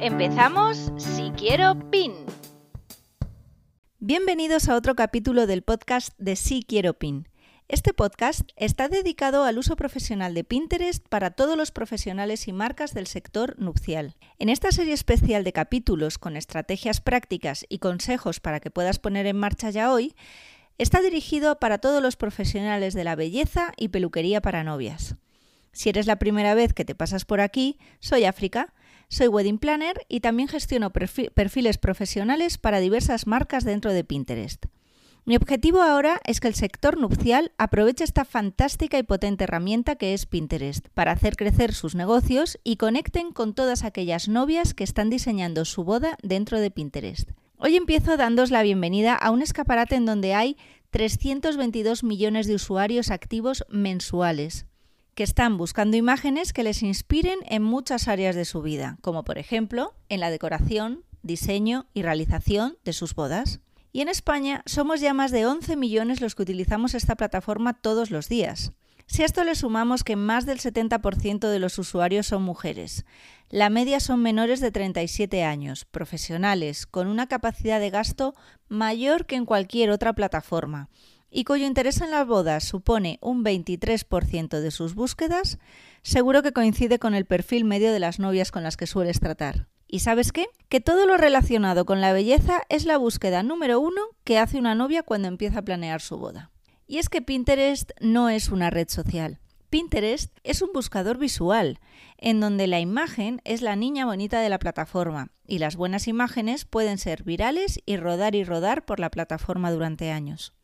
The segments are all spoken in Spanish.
Empezamos Si Quiero PIN. Bienvenidos a otro capítulo del podcast de Si Quiero PIN. Este podcast está dedicado al uso profesional de Pinterest para todos los profesionales y marcas del sector nupcial. En esta serie especial de capítulos con estrategias prácticas y consejos para que puedas poner en marcha ya hoy, está dirigido para todos los profesionales de la belleza y peluquería para novias. Si eres la primera vez que te pasas por aquí, soy África, soy wedding planner y también gestiono perfiles profesionales para diversas marcas dentro de Pinterest. Mi objetivo ahora es que el sector nupcial aproveche esta fantástica y potente herramienta que es Pinterest para hacer crecer sus negocios y conecten con todas aquellas novias que están diseñando su boda dentro de Pinterest. Hoy empiezo dándos la bienvenida a un escaparate en donde hay 322 millones de usuarios activos mensuales que están buscando imágenes que les inspiren en muchas áreas de su vida, como por ejemplo en la decoración, diseño y realización de sus bodas. Y en España somos ya más de 11 millones los que utilizamos esta plataforma todos los días. Si a esto le sumamos que más del 70% de los usuarios son mujeres, la media son menores de 37 años, profesionales, con una capacidad de gasto mayor que en cualquier otra plataforma, y cuyo interés en las bodas supone un 23% de sus búsquedas, seguro que coincide con el perfil medio de las novias con las que sueles tratar. ¿Y sabes qué? Que todo lo relacionado con la belleza es la búsqueda número uno que hace una novia cuando empieza a planear su boda. Y es que Pinterest no es una red social. Pinterest es un buscador visual, en donde la imagen es la niña bonita de la plataforma, y las buenas imágenes pueden ser virales y rodar y rodar por la plataforma durante años.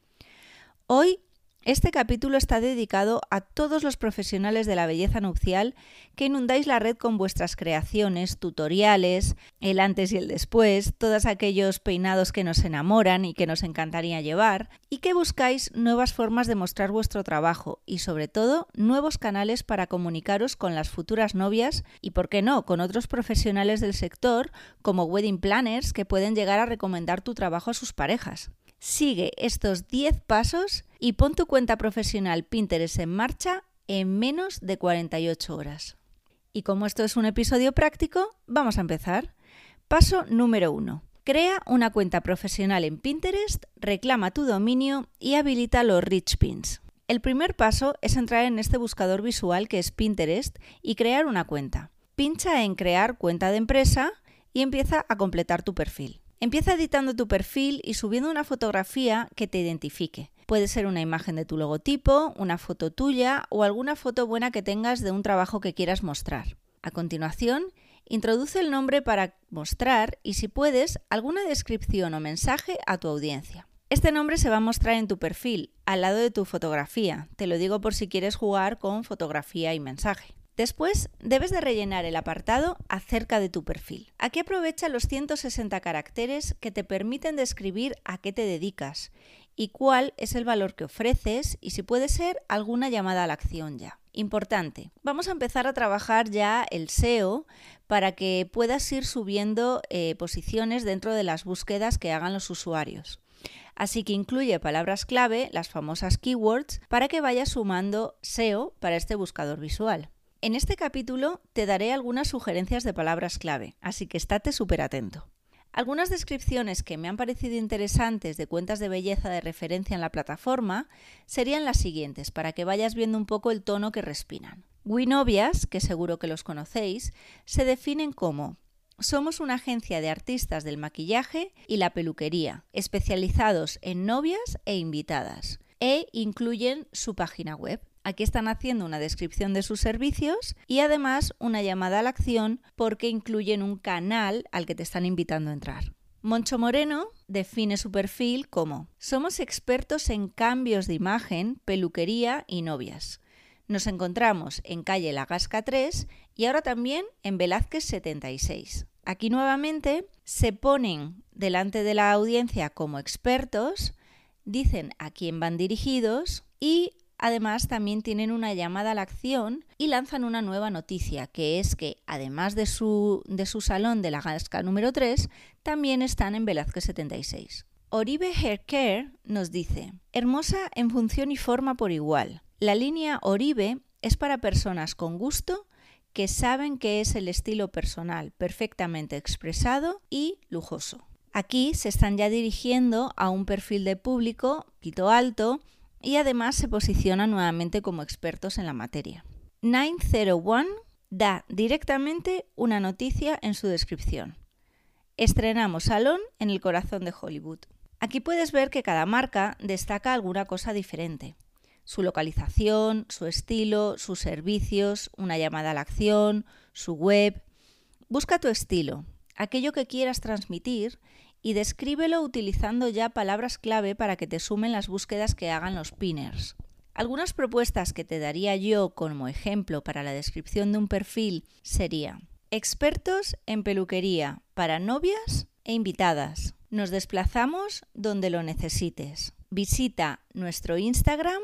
Hoy este capítulo está dedicado a todos los profesionales de la belleza nupcial que inundáis la red con vuestras creaciones, tutoriales, el antes y el después, todos aquellos peinados que nos enamoran y que nos encantaría llevar, y que buscáis nuevas formas de mostrar vuestro trabajo y sobre todo nuevos canales para comunicaros con las futuras novias y, por qué no, con otros profesionales del sector como wedding planners que pueden llegar a recomendar tu trabajo a sus parejas. Sigue estos 10 pasos y pon tu cuenta profesional Pinterest en marcha en menos de 48 horas. Y como esto es un episodio práctico, vamos a empezar. Paso número 1. Crea una cuenta profesional en Pinterest, reclama tu dominio y habilita los rich pins. El primer paso es entrar en este buscador visual que es Pinterest y crear una cuenta. Pincha en Crear cuenta de empresa y empieza a completar tu perfil. Empieza editando tu perfil y subiendo una fotografía que te identifique. Puede ser una imagen de tu logotipo, una foto tuya o alguna foto buena que tengas de un trabajo que quieras mostrar. A continuación, introduce el nombre para mostrar y si puedes, alguna descripción o mensaje a tu audiencia. Este nombre se va a mostrar en tu perfil, al lado de tu fotografía. Te lo digo por si quieres jugar con fotografía y mensaje. Después debes de rellenar el apartado acerca de tu perfil. Aquí aprovecha los 160 caracteres que te permiten describir a qué te dedicas y cuál es el valor que ofreces y si puede ser alguna llamada a la acción ya. Importante, vamos a empezar a trabajar ya el SEO para que puedas ir subiendo eh, posiciones dentro de las búsquedas que hagan los usuarios. Así que incluye palabras clave, las famosas keywords, para que vayas sumando SEO para este buscador visual. En este capítulo te daré algunas sugerencias de palabras clave, así que estate súper atento. Algunas descripciones que me han parecido interesantes de cuentas de belleza de referencia en la plataforma serían las siguientes, para que vayas viendo un poco el tono que respiran. Winovias, que seguro que los conocéis, se definen como somos una agencia de artistas del maquillaje y la peluquería, especializados en novias e invitadas, e incluyen su página web. Aquí están haciendo una descripción de sus servicios y además una llamada a la acción porque incluyen un canal al que te están invitando a entrar. Moncho Moreno define su perfil como Somos expertos en cambios de imagen, peluquería y novias. Nos encontramos en calle La Gasca 3 y ahora también en Velázquez 76. Aquí nuevamente se ponen delante de la audiencia como expertos, dicen a quién van dirigidos y además también tienen una llamada a la acción y lanzan una nueva noticia, que es que además de su, de su salón de la Gasca número 3, también están en Velázquez 76. Oribe Hair Care nos dice, hermosa en función y forma por igual. La línea Oribe es para personas con gusto que saben que es el estilo personal perfectamente expresado y lujoso. Aquí se están ya dirigiendo a un perfil de público pito alto y además se posicionan nuevamente como expertos en la materia. 901 da directamente una noticia en su descripción. Estrenamos salón en el corazón de Hollywood. Aquí puedes ver que cada marca destaca alguna cosa diferente su localización, su estilo, sus servicios, una llamada a la acción, su web. Busca tu estilo, aquello que quieras transmitir y descríbelo utilizando ya palabras clave para que te sumen las búsquedas que hagan los pinners. Algunas propuestas que te daría yo como ejemplo para la descripción de un perfil sería expertos en peluquería para novias e invitadas. Nos desplazamos donde lo necesites. Visita nuestro Instagram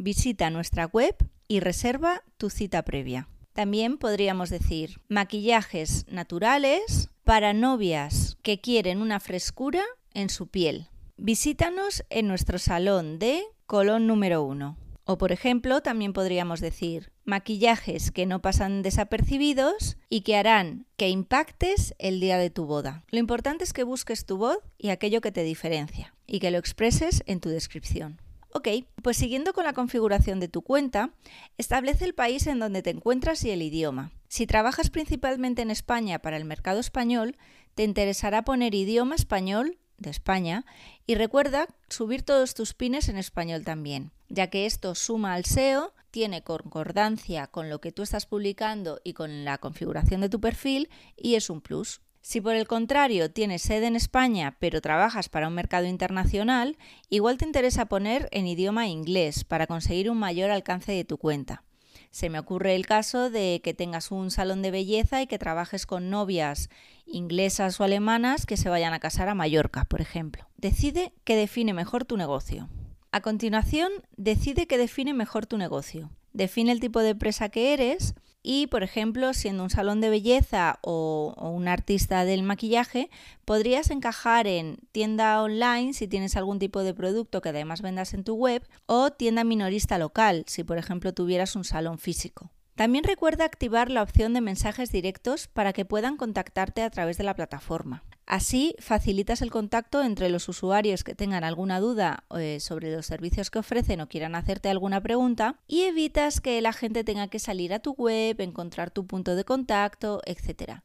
visita nuestra web y reserva tu cita previa. También podríamos decir maquillajes naturales para novias que quieren una frescura en su piel. Visítanos en nuestro salón de Colón número 1. O por ejemplo, también podríamos decir maquillajes que no pasan desapercibidos y que harán que impactes el día de tu boda. Lo importante es que busques tu voz y aquello que te diferencia y que lo expreses en tu descripción. Ok, pues siguiendo con la configuración de tu cuenta, establece el país en donde te encuentras y el idioma. Si trabajas principalmente en España para el mercado español, te interesará poner idioma español de España y recuerda subir todos tus pines en español también, ya que esto suma al SEO, tiene concordancia con lo que tú estás publicando y con la configuración de tu perfil y es un plus. Si por el contrario tienes sede en España pero trabajas para un mercado internacional, igual te interesa poner en idioma inglés para conseguir un mayor alcance de tu cuenta. Se me ocurre el caso de que tengas un salón de belleza y que trabajes con novias inglesas o alemanas que se vayan a casar a Mallorca, por ejemplo. Decide qué define mejor tu negocio. A continuación, decide qué define mejor tu negocio. Define el tipo de empresa que eres y, por ejemplo, siendo un salón de belleza o, un artista del maquillaje, podrías encajar en tienda online si tienes algún tipo de producto que además vendas en tu web o tienda minorista local si, por ejemplo, tuvieras un salón físico. También recuerda activar la opción de mensajes directos para que puedan contactarte a través de la plataforma. Así facilitas el contacto entre los usuarios que tengan alguna duda eh, sobre los servicios que ofrecen o quieran hacerte alguna pregunta y evitas que la gente tenga que salir a tu web, encontrar tu punto de contacto, etc.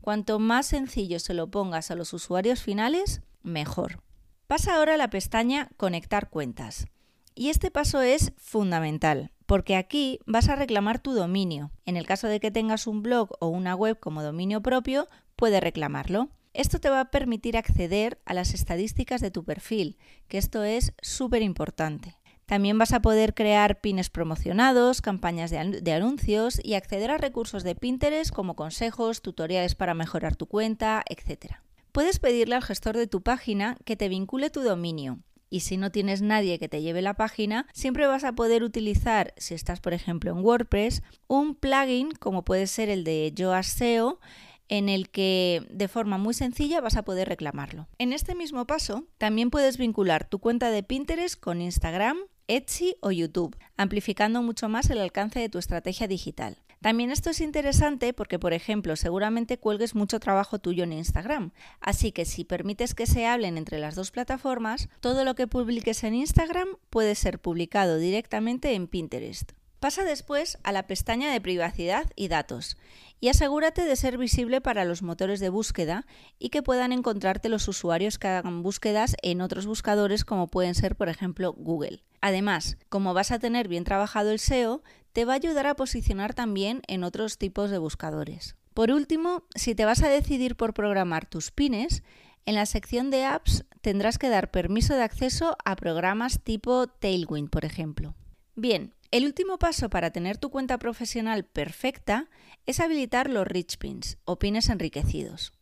Cuanto más sencillo se lo pongas a los usuarios finales, mejor. Pasa ahora a la pestaña Conectar cuentas. Y este paso es fundamental, porque aquí vas a reclamar tu dominio. En el caso de que tengas un blog o una web como dominio propio, puedes reclamarlo. Esto te va a permitir acceder a las estadísticas de tu perfil, que esto es súper importante. También vas a poder crear pines promocionados, campañas de, anuncios y acceder a recursos de Pinterest como consejos, tutoriales para mejorar tu cuenta, etc. Puedes pedirle al gestor de tu página que te vincule tu dominio. Y si no tienes nadie que te lleve la página, siempre vas a poder utilizar, si estás por ejemplo en WordPress, un plugin como puede ser el de Yoast en el que de forma muy sencilla vas a poder reclamarlo. En este mismo paso, también puedes vincular tu cuenta de Pinterest con Instagram, Etsy o YouTube, amplificando mucho más el alcance de tu estrategia digital. También esto es interesante porque, por ejemplo, seguramente cuelgues mucho trabajo tuyo en Instagram, así que si permites que se hablen entre las dos plataformas, todo lo que publiques en Instagram puede ser publicado directamente en Pinterest. Pasa después a la pestaña de privacidad y datos y asegúrate de ser visible para los motores de búsqueda y que puedan encontrarte los usuarios que hagan búsquedas en otros buscadores como pueden ser por ejemplo Google. Además, como vas a tener bien trabajado el SEO, te va a ayudar a posicionar también en otros tipos de buscadores. Por último, si te vas a decidir por programar tus pines, en la sección de apps tendrás que dar permiso de acceso a programas tipo Tailwind, por ejemplo. Bien, el último paso para tener tu cuenta profesional perfecta es habilitar los rich pins o pines enriquecidos.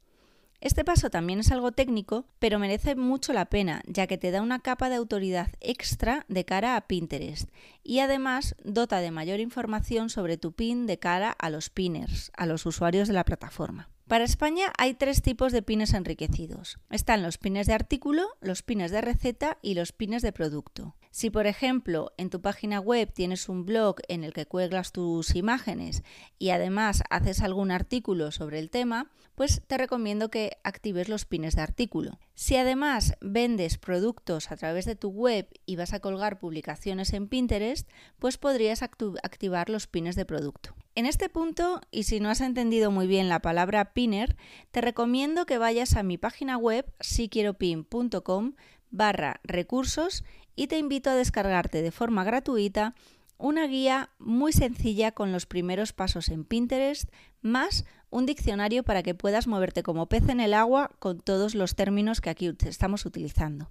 Este paso también es algo técnico, pero merece mucho la pena, ya que te da una capa de autoridad extra de cara a Pinterest y además dota de mayor información sobre tu pin de cara a los pinners, a los usuarios de la plataforma. Para España hay tres tipos de pines enriquecidos. Están los pines de artículo, los pines de receta y los pines de producto. Si, por ejemplo, en tu página web tienes un blog en el que cuelgas tus imágenes y además haces algún artículo sobre el tema, pues te recomiendo que actives los pines de artículo. Si además vendes productos a través de tu web y vas a colgar publicaciones en Pinterest, pues podrías activar los pines de producto. En este punto, y si no has entendido muy bien la palabra pinner, te recomiendo que vayas a mi página web siquieropin.com barra recursos y te invito a descargarte de forma gratuita una guía muy sencilla con los primeros pasos en Pinterest, más un diccionario para que puedas moverte como pez en el agua con todos los términos que aquí estamos utilizando.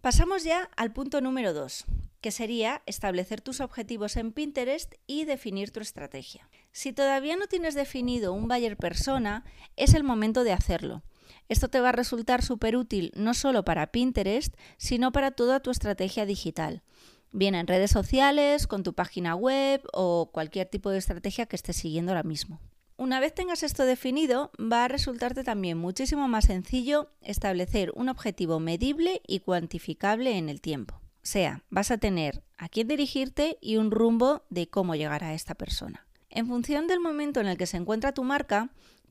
Pasamos ya al punto número 2, que sería establecer tus objetivos en Pinterest y definir tu estrategia. Si todavía no tienes definido un buyer persona, es el momento de hacerlo. Esto te va a resultar súper útil no solo para Pinterest, sino para toda tu estrategia digital. Bien en redes sociales, con tu página web o cualquier tipo de estrategia que estés siguiendo ahora mismo. Una vez tengas esto definido, va a resultarte también muchísimo más sencillo establecer un objetivo medible y cuantificable en el tiempo sea, vas a tener a quién dirigirte y un rumbo de cómo llegar a esta persona. En función del momento en el que se encuentra tu marca,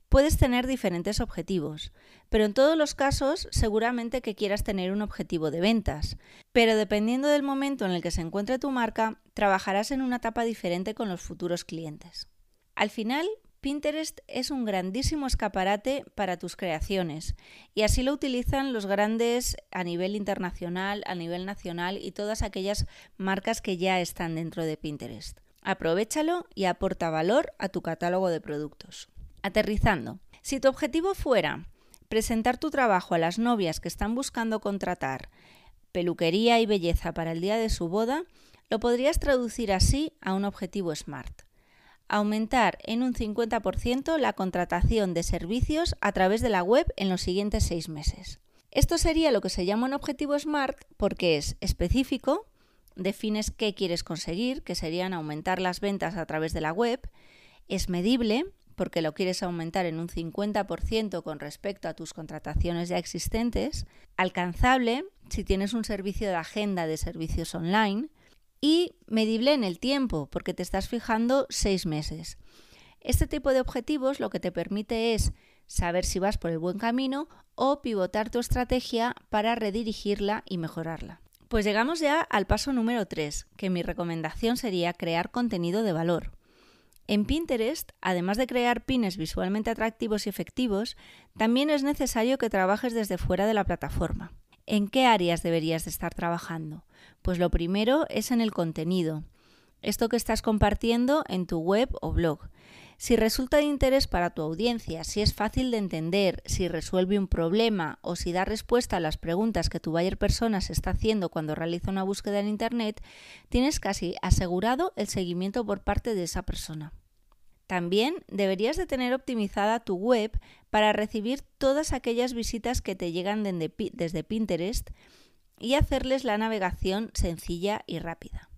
puedes tener diferentes objetivos, pero en todos los casos seguramente que quieras tener un objetivo de ventas, pero dependiendo del momento en el que se encuentre tu marca, trabajarás en una etapa diferente con los futuros clientes. Al final, Pinterest es un grandísimo escaparate para tus creaciones y así lo utilizan los grandes a nivel internacional, a nivel nacional y todas aquellas marcas que ya están dentro de Pinterest. Aprovechalo y aporta valor a tu catálogo de productos. Aterrizando, si tu objetivo fuera presentar tu trabajo a las novias que están buscando contratar peluquería y belleza para el día de su boda, lo podrías traducir así a un objetivo SMART aumentar en un 50% la contratación de servicios a través de la web en los siguientes seis meses. Esto sería lo que se llama un objetivo SMART porque es específico, defines qué quieres conseguir, que serían aumentar las ventas a través de la web, es medible, porque lo quieres aumentar en un 50% con respecto a tus contrataciones ya existentes, alcanzable si tienes un servicio de agenda de servicios online, y medible en el tiempo, porque te estás fijando seis meses. Este tipo de objetivos lo que te permite es saber si vas por el buen camino o pivotar tu estrategia para redirigirla y mejorarla. Pues llegamos ya al paso número 3, que mi recomendación sería crear contenido de valor. En Pinterest, además de crear pines visualmente atractivos y efectivos, también es necesario que trabajes desde fuera de la plataforma. ¿En qué áreas deberías de estar trabajando? Pues lo primero es en el contenido, esto que estás compartiendo en tu web o blog. Si resulta de interés para tu audiencia, si es fácil de entender, si resuelve un problema o si da respuesta a las preguntas que tu buyer persona se está haciendo cuando realiza una búsqueda en Internet, tienes casi asegurado el seguimiento por parte de esa persona. También deberías de tener optimizada tu web para recibir todas aquellas visitas que te llegan desde Pinterest y hacerles la navegación sencilla y rápida.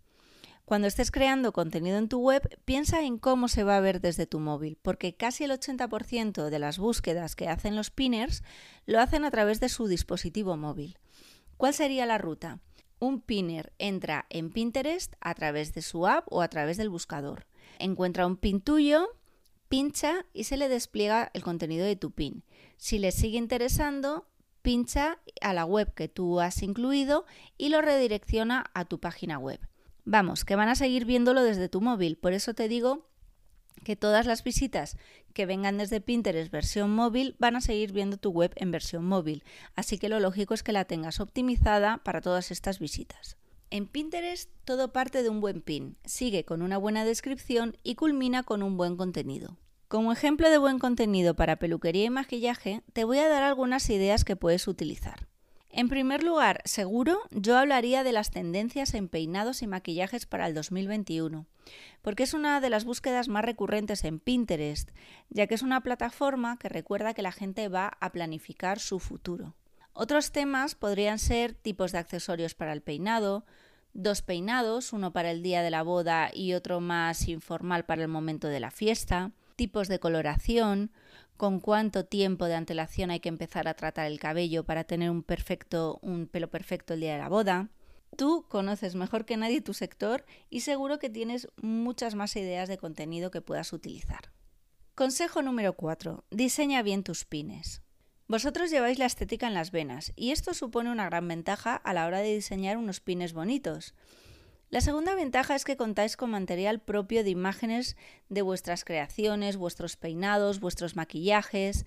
Cuando estés creando contenido en tu web, piensa en cómo se va a ver desde tu móvil, porque casi el 80% de las búsquedas que hacen los pinners lo hacen a través de su dispositivo móvil. ¿Cuál sería la ruta? Un pinner entra en Pinterest a través de su app o a través del buscador encuentra un pin tuyo, pincha y se le despliega el contenido de tu pin. Si le sigue interesando, pincha a la web que tú has incluido y lo redirecciona a tu página web. Vamos, que van a seguir viéndolo desde tu móvil, por eso te digo que todas las visitas que vengan desde Pinterest versión móvil van a seguir viendo tu web en versión móvil, así que lo lógico es que la tengas optimizada para todas estas visitas. En Pinterest todo parte de un buen pin, sigue con una buena descripción y culmina con un buen contenido. Como ejemplo de buen contenido para peluquería y maquillaje, te voy a dar algunas ideas que puedes utilizar. En primer lugar, seguro, yo hablaría de las tendencias en peinados y maquillajes para el 2021, porque es una de las búsquedas más recurrentes en Pinterest, ya que es una plataforma que recuerda que la gente va a planificar su futuro. Otros temas podrían ser tipos de accesorios para el peinado, dos peinados, uno para el día de la boda y otro más informal para el momento de la fiesta, tipos de coloración, con cuánto tiempo de antelación hay que empezar a tratar el cabello para tener un perfecto pelo perfecto el día de la boda. Tú conoces mejor que nadie tu sector y seguro que tienes muchas más ideas de contenido que puedas utilizar. Consejo número 4. Diseña bien tus pines. Vosotros lleváis la estética en las venas y esto supone una gran ventaja a la hora de diseñar unos pines bonitos. La segunda ventaja es que contáis con material propio de imágenes de vuestras creaciones, vuestros peinados, vuestros maquillajes,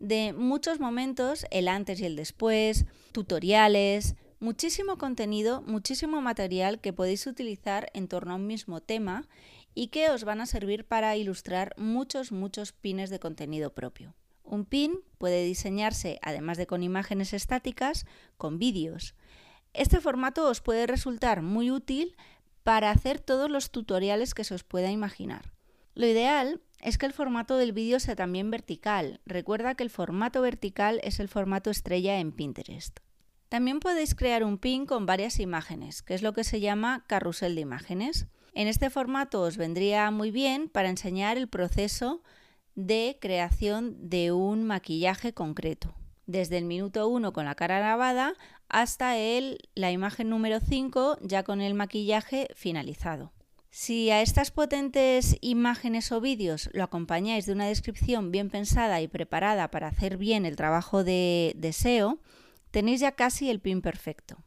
de muchos momentos, el antes y el después, tutoriales, muchísimo contenido, muchísimo material que podéis utilizar en torno a un mismo tema y que os van a servir para ilustrar muchos, muchos pines de contenido propio. Un pin puede diseñarse, además de con imágenes estáticas, con vídeos. Este formato os puede resultar muy útil para hacer todos los tutoriales que se os pueda imaginar. Lo ideal es que el formato del vídeo sea también vertical. Recuerda que el formato vertical es el formato estrella en Pinterest. También podéis crear un pin con varias imágenes, que es lo que se llama carrusel de imágenes. En este formato os vendría muy bien para enseñar el proceso de creación de un maquillaje concreto desde el minuto 1 con la cara lavada hasta el, la imagen número 5 ya con el maquillaje finalizado. Si a estas potentes imágenes o vídeos lo acompañáis de una descripción bien pensada y preparada para hacer bien el trabajo de deseo, tenéis ya casi el pin perfecto.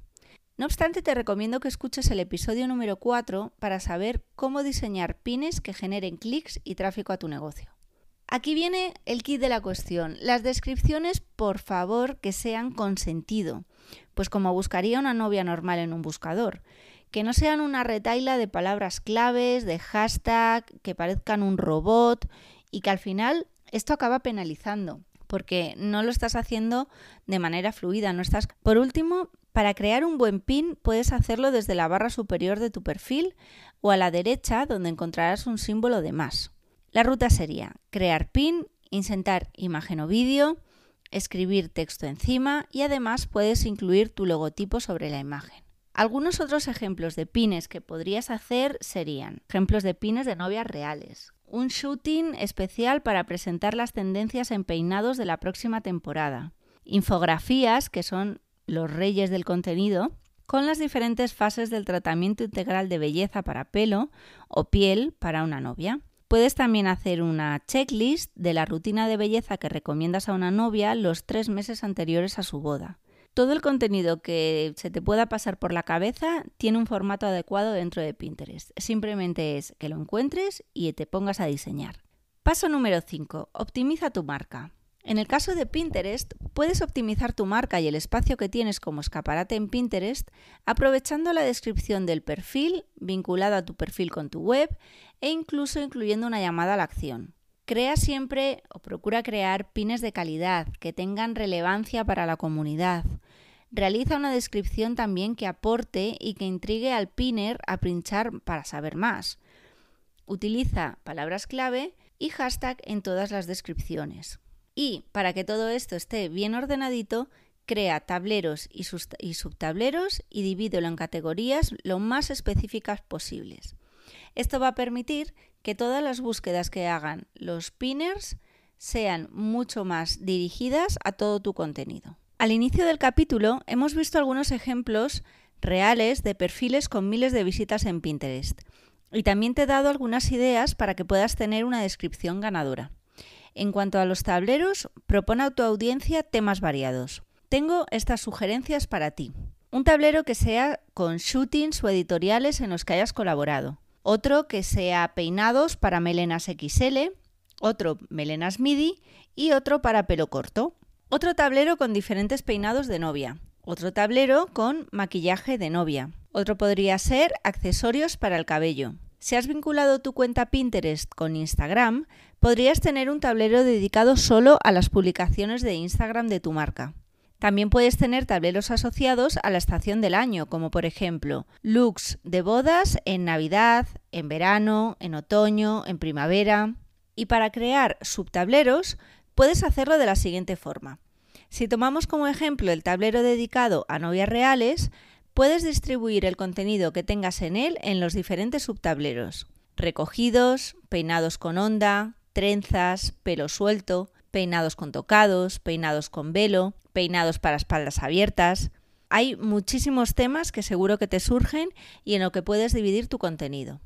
No obstante, te recomiendo que escuches el episodio número 4 para saber cómo diseñar pines que generen clics y tráfico a tu negocio. Aquí viene el kit de la cuestión. Las descripciones, por favor, que sean con sentido, pues como buscaría una novia normal en un buscador. Que no sean una retaila de palabras claves, de hashtag, que parezcan un robot y que al final esto acaba penalizando, porque no lo estás haciendo de manera fluida, no estás Por último, para crear un buen pin puedes hacerlo desde la barra superior de tu perfil o a la derecha donde encontrarás un símbolo de más. La ruta sería crear pin, insertar imagen o vídeo, escribir texto encima y además puedes incluir tu logotipo sobre la imagen. Algunos otros ejemplos de pines que podrías hacer serían ejemplos de pines de novias reales, un shooting especial para presentar las tendencias en peinados de la próxima temporada, infografías que son los reyes del contenido, con las diferentes fases del tratamiento integral de belleza para pelo o piel para una novia. Puedes también hacer una checklist de la rutina de belleza que recomiendas a una novia los tres meses anteriores a su boda. Todo el contenido que se te pueda pasar por la cabeza tiene un formato adecuado dentro de Pinterest. Simplemente es que lo encuentres y te pongas a diseñar. Paso número 5. Optimiza tu marca. En el caso de Pinterest, puedes optimizar tu marca y el espacio que tienes como escaparate en Pinterest aprovechando la descripción del perfil vinculado a tu perfil con tu web e incluso incluyendo una llamada a la acción. Crea siempre o procura crear pines de calidad que tengan relevancia para la comunidad. Realiza una descripción también que aporte y que intrigue al pinner a pinchar para saber más. Utiliza palabras clave y hashtag en todas las descripciones. Y para que todo esto esté bien ordenadito, crea tableros y, subtableros y divídelo en categorías lo más específicas posibles. Esto va a permitir que todas las búsquedas que hagan los pinners sean mucho más dirigidas a todo tu contenido. Al inicio del capítulo hemos visto algunos ejemplos reales de perfiles con miles de visitas en Pinterest y también te he dado algunas ideas para que puedas tener una descripción ganadora. En cuanto a los tableros, propone a tu audiencia temas variados. Tengo estas sugerencias para ti. Un tablero que sea con shootings o editoriales en los que hayas colaborado otro que sea peinados para melenas XL, otro melenas MIDI y otro para pelo corto. Otro tablero con diferentes peinados de novia. Otro tablero con maquillaje de novia. Otro podría ser accesorios para el cabello. Si has vinculado tu cuenta Pinterest con Instagram, podrías tener un tablero dedicado solo a las publicaciones de Instagram de tu marca. También puedes tener tableros asociados a la estación del año, como por ejemplo looks de bodas en Navidad, en verano, en otoño, en primavera. Y para crear subtableros puedes hacerlo de la siguiente forma. Si tomamos como ejemplo el tablero dedicado a novias reales, puedes distribuir el contenido que tengas en él en los diferentes subtableros. Recogidos, peinados con onda, trenzas, pelo suelto, peinados con tocados, peinados con velo, peinados para espaldas abiertas. Hay muchísimos temas que seguro que te surgen y en lo que puedes dividir tu contenido.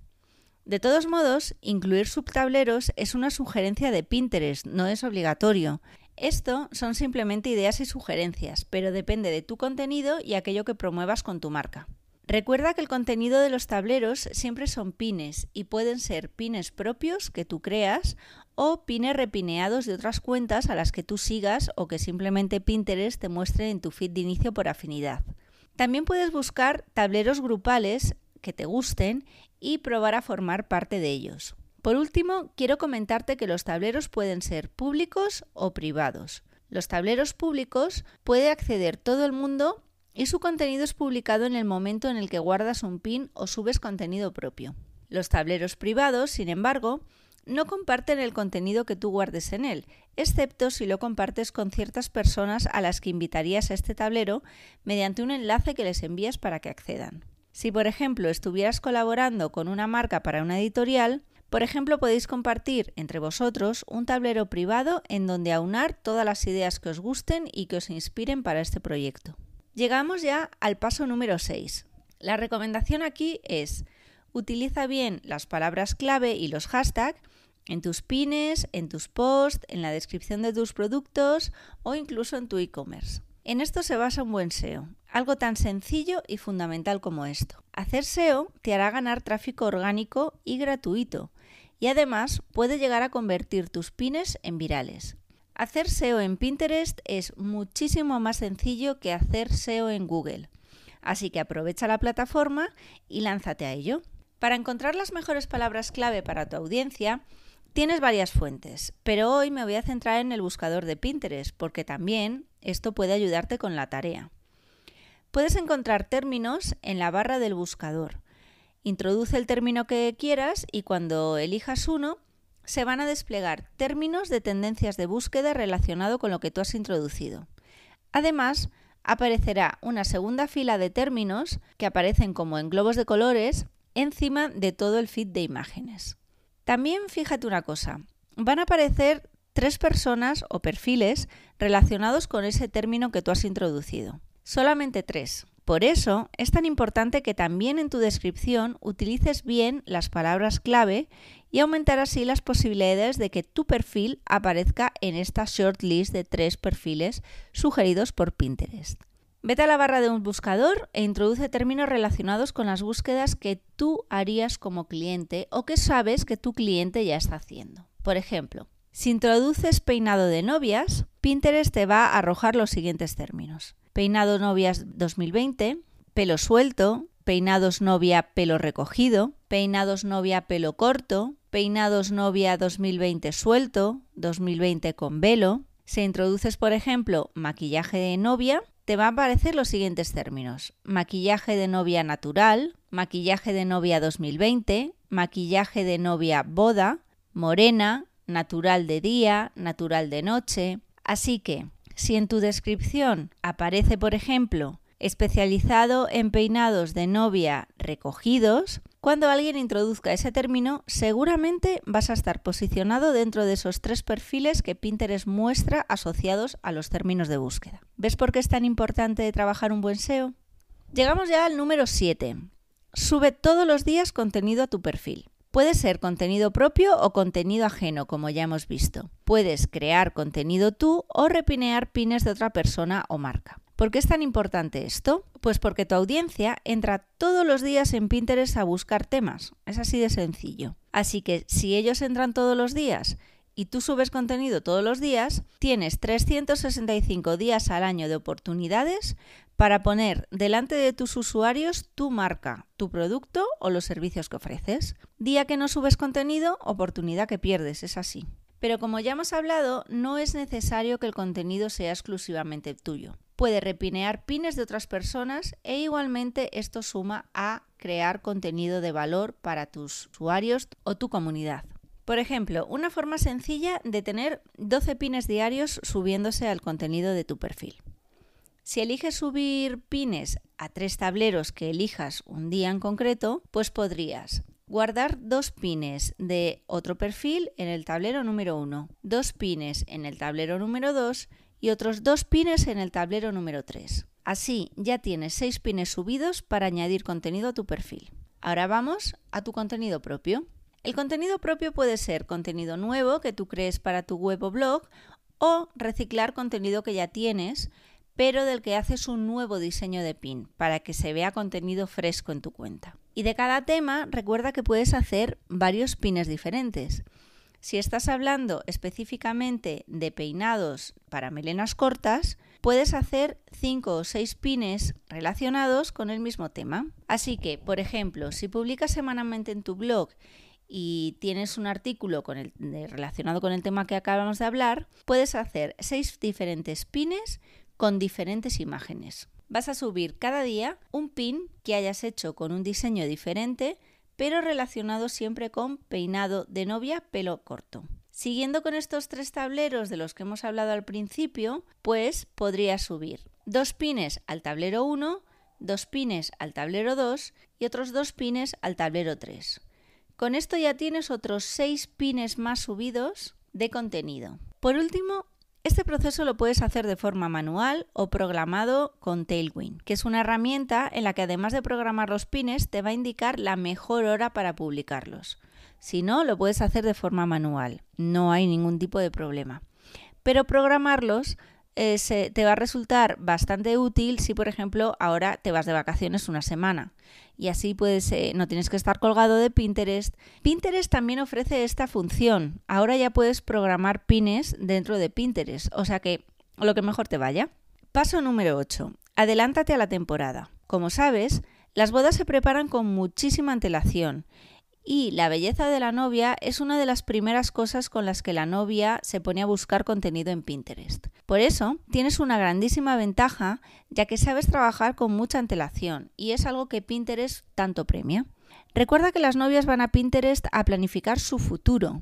De todos modos, incluir subtableros es una sugerencia de Pinterest, no es obligatorio. Esto son simplemente ideas y sugerencias, pero depende de tu contenido y aquello que promuevas con tu marca. Recuerda que el contenido de los tableros siempre son pines y pueden ser pines propios que tú creas o pines repineados de otras cuentas a las que tú sigas o que simplemente Pinterest te muestre en tu feed de inicio por afinidad. También puedes buscar tableros grupales que te gusten y probar a formar parte de ellos. Por último, quiero comentarte que los tableros pueden ser públicos o privados. Los tableros públicos puede acceder todo el mundo y su contenido es publicado en el momento en el que guardas un pin o subes contenido propio. Los tableros privados, sin embargo, no comparten el contenido que tú guardes en él, excepto si lo compartes con ciertas personas a las que invitarías a este tablero mediante un enlace que les envías para que accedan. Si, por ejemplo, estuvieras colaborando con una marca para una editorial, por ejemplo, podéis compartir entre vosotros un tablero privado en donde aunar todas las ideas que os gusten y que os inspiren para este proyecto. Llegamos ya al paso número 6. La recomendación aquí es utiliza bien las palabras clave y los hashtags en tus pines, en tus posts, en la descripción de tus productos o incluso en tu e-commerce. En esto se basa un buen SEO, algo tan sencillo y fundamental como esto. Hacer SEO te hará ganar tráfico orgánico y gratuito y además puede llegar a convertir tus pines en virales. Hacer SEO en Pinterest es muchísimo más sencillo que hacer SEO en Google, así que aprovecha la plataforma y lánzate a ello. Para encontrar las mejores palabras clave para tu audiencia, Tienes varias fuentes, pero hoy me voy a centrar en el buscador de Pinterest porque también esto puede ayudarte con la tarea. Puedes encontrar términos en la barra del buscador. Introduce el término que quieras y cuando elijas uno, se van a desplegar términos de tendencias de búsqueda relacionado con lo que tú has introducido. Además, aparecerá una segunda fila de términos que aparecen como en globos de colores encima de todo el feed de imágenes. También fíjate una cosa, van a aparecer tres personas o perfiles relacionados con ese término que tú has introducido. Solamente tres. Por eso es tan importante que también en tu descripción utilices bien las palabras clave y aumentar así las posibilidades de que tu perfil aparezca en esta shortlist de tres perfiles sugeridos por Pinterest. Vete a la barra de un buscador e introduce términos relacionados con las búsquedas que tú harías como cliente o que sabes que tu cliente ya está haciendo. Por ejemplo, si introduces peinado de novias, Pinterest te va a arrojar los siguientes términos. Peinado novias 2020, pelo suelto, peinados novia pelo recogido, peinados novia pelo corto, peinados novia 2020 suelto, 2020 con velo. Si introduces, por ejemplo, maquillaje de novia, te van a aparecer los siguientes términos. Maquillaje de novia natural, maquillaje de novia 2020, maquillaje de novia boda, morena, natural de día, natural de noche. Así que, si en tu descripción aparece, por ejemplo, especializado en peinados de novia recogidos, cuando alguien introduzca ese término, seguramente vas a estar posicionado dentro de esos tres perfiles que Pinterest muestra asociados a los términos de búsqueda. ¿Ves por qué es tan importante trabajar un buen SEO? Llegamos ya al número 7. Sube todos los días contenido a tu perfil. Puede ser contenido propio o contenido ajeno, como ya hemos visto. Puedes crear contenido tú o repinear pines de otra persona o marca. ¿Por qué es tan importante esto? Pues porque tu audiencia entra todos los días en Pinterest a buscar temas. Es así de sencillo. Así que si ellos entran todos los días y tú subes contenido todos los días, tienes 365 días al año de oportunidades para poner delante de tus usuarios tu marca, tu producto o los servicios que ofreces. Día que no subes contenido, oportunidad que pierdes, es así. Pero como ya hemos hablado, no es necesario que el contenido sea exclusivamente tuyo. puede repinear pines de otras personas e igualmente esto suma a crear contenido de valor para tus usuarios o tu comunidad. Por ejemplo, una forma sencilla de tener 12 pines diarios subiéndose al contenido de tu perfil. Si eliges subir pines a tres tableros que elijas un día en concreto, pues podrías guardar dos pines de otro perfil en el tablero número 1, dos pines en el tablero número 2 y otros dos pines en el tablero número 3. Así ya tienes seis pines subidos para añadir contenido a tu perfil. Ahora vamos a tu contenido propio. El contenido propio puede ser contenido nuevo que tú crees para tu web o blog o reciclar contenido que ya tienes, pero del que haces un nuevo diseño de pin para que se vea contenido fresco en tu cuenta. Y de cada tema, recuerda que puedes hacer varios pines diferentes. Si estás hablando específicamente de peinados para melenas cortas, puedes hacer 5 o 6 pines relacionados con el mismo tema. Así que, por ejemplo, si publicas semanalmente en tu blog y tienes un artículo relacionado con el tema que acabamos de hablar, puedes hacer 6 diferentes pines con diferentes imágenes. Vas a subir cada día un pin que hayas hecho con un diseño diferente pero relacionado siempre con peinado de novia pelo corto. Siguiendo con estos tres tableros de los que hemos hablado al principio, pues podrías subir dos pines al tablero 1, dos pines al tablero 2 y otros dos pines al tablero 3. Con esto ya tienes otros seis pines más subidos de contenido. Por último, este proceso lo puedes hacer de forma manual o programado con Tailwind, que es una herramienta en la que además de programar los pines te va a indicar la mejor hora para publicarlos. Si no, lo puedes hacer de forma manual, no hay ningún tipo de problema. Pero programarlos eh, te va a resultar bastante útil si, por ejemplo, ahora te vas de vacaciones una semana. Y así puedes, eh, no tienes que estar colgado de Pinterest. Pinterest también ofrece esta función. Ahora ya puedes programar pines dentro de Pinterest, o sea que lo que mejor te vaya. Paso número 8. Adelántate a la temporada. Como sabes, las bodas se preparan con muchísima antelación y la belleza de la novia es una de las primeras cosas con las que la novia se pone a buscar contenido en Pinterest. Por eso, tienes una grandísima ventaja ya que sabes trabajar con mucha antelación y es algo que Pinterest tanto premia. Recuerda que las novias van a Pinterest a planificar su futuro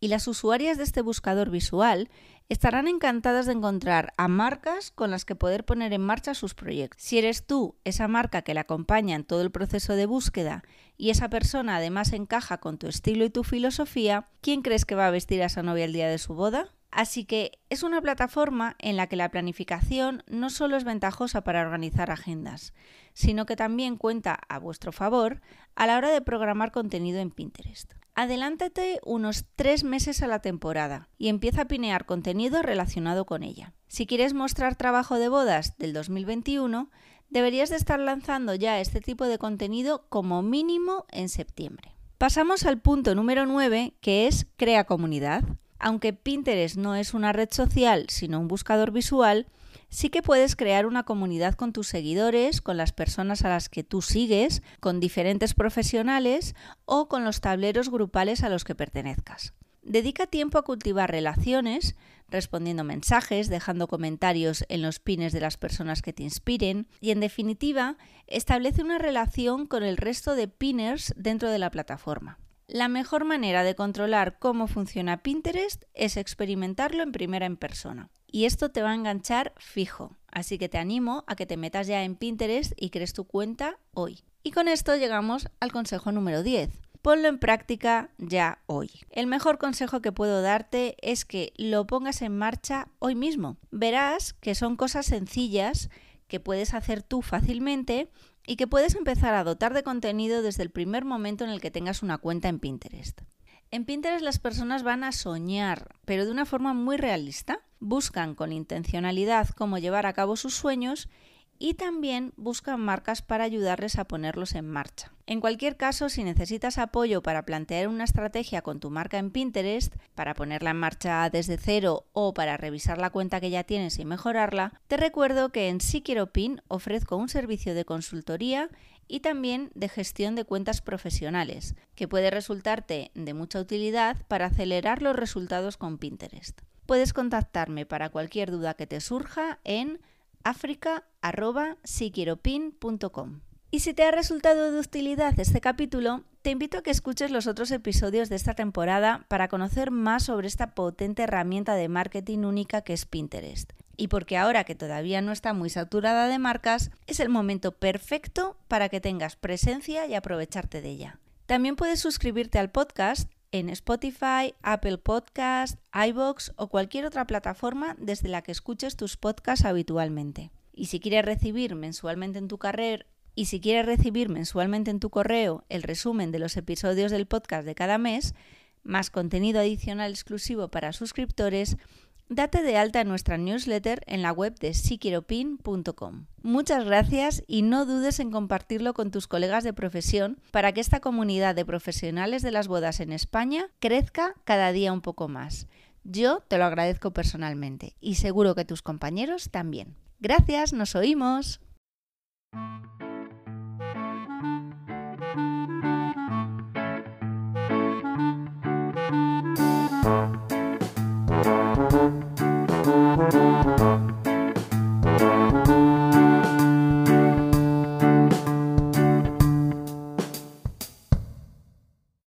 y las usuarias de este buscador visual estarán encantadas de encontrar a marcas con las que poder poner en marcha sus proyectos. Si eres tú esa marca que la acompaña en todo el proceso de búsqueda y esa persona además encaja con tu estilo y tu filosofía, ¿quién crees que va a vestir a esa novia el día de su boda? Así que es una plataforma en la que la planificación no solo es ventajosa para organizar agendas, sino que también cuenta a vuestro favor a la hora de programar contenido en Pinterest. Adelántate unos tres meses a la temporada y empieza a pinear contenido relacionado con ella. Si quieres mostrar trabajo de bodas del 2021, deberías de estar lanzando ya este tipo de contenido como mínimo en septiembre. Pasamos al punto número 9, que es crea comunidad. Aunque Pinterest no es una red social, sino un buscador visual, sí que puedes crear una comunidad con tus seguidores, con las personas a las que tú sigues, con diferentes profesionales o con los tableros grupales a los que pertenezcas. Dedica tiempo a cultivar relaciones, respondiendo mensajes, dejando comentarios en los pines de las personas que te inspiren y, en definitiva, establece una relación con el resto de pinners dentro de la plataforma. La mejor manera de controlar cómo funciona Pinterest es experimentarlo en primera persona. Y esto te va a enganchar fijo. Así que te animo a que te metas ya en Pinterest y crees tu cuenta hoy. Y con esto llegamos al consejo número 10. Ponlo en práctica ya hoy. El mejor consejo que puedo darte es que lo pongas en marcha hoy mismo. Verás que son cosas sencillas que puedes hacer tú fácilmente y que puedes empezar a dotar de contenido desde el primer momento en el que tengas una cuenta en Pinterest. En Pinterest las personas van a soñar, pero de una forma muy realista. Buscan con intencionalidad cómo llevar a cabo sus sueños y también buscan marcas para ayudarles a ponerlos en marcha. En cualquier caso, si necesitas apoyo para plantear una estrategia con tu marca en Pinterest, para ponerla en marcha desde cero o para revisar la cuenta que ya tienes y mejorarla, te recuerdo que en Si Quiero Pin ofrezco un servicio de consultoría y también de gestión de cuentas profesionales, que puede resultarte de mucha utilidad para acelerar los resultados con Pinterest. Puedes contactarme para cualquier duda que te surja en africa.siquieropin.com. Y si te ha resultado de utilidad este capítulo, te invito a que escuches los otros episodios de esta temporada para conocer más sobre esta potente herramienta de marketing única que es Pinterest. Y porque ahora que todavía no está muy saturada de marcas, es el momento perfecto para que tengas presencia y aprovecharte de ella. También puedes suscribirte al podcast en Spotify, Apple Podcast, iBox o cualquier otra plataforma desde la que escuches tus podcasts habitualmente. Y si quieres recibir mensualmente en tu carrera y si quieres recibir mensualmente en tu correo el resumen de los episodios del podcast de cada mes, más contenido adicional exclusivo para suscriptores, date de alta en nuestra newsletter en la web de siquieropin.com. Muchas gracias y no dudes en compartirlo con tus colegas de profesión para que esta comunidad de profesionales de las bodas en España crezca cada día un poco más. Yo te lo agradezco personalmente y seguro que tus compañeros también. Gracias, nos oímos. Música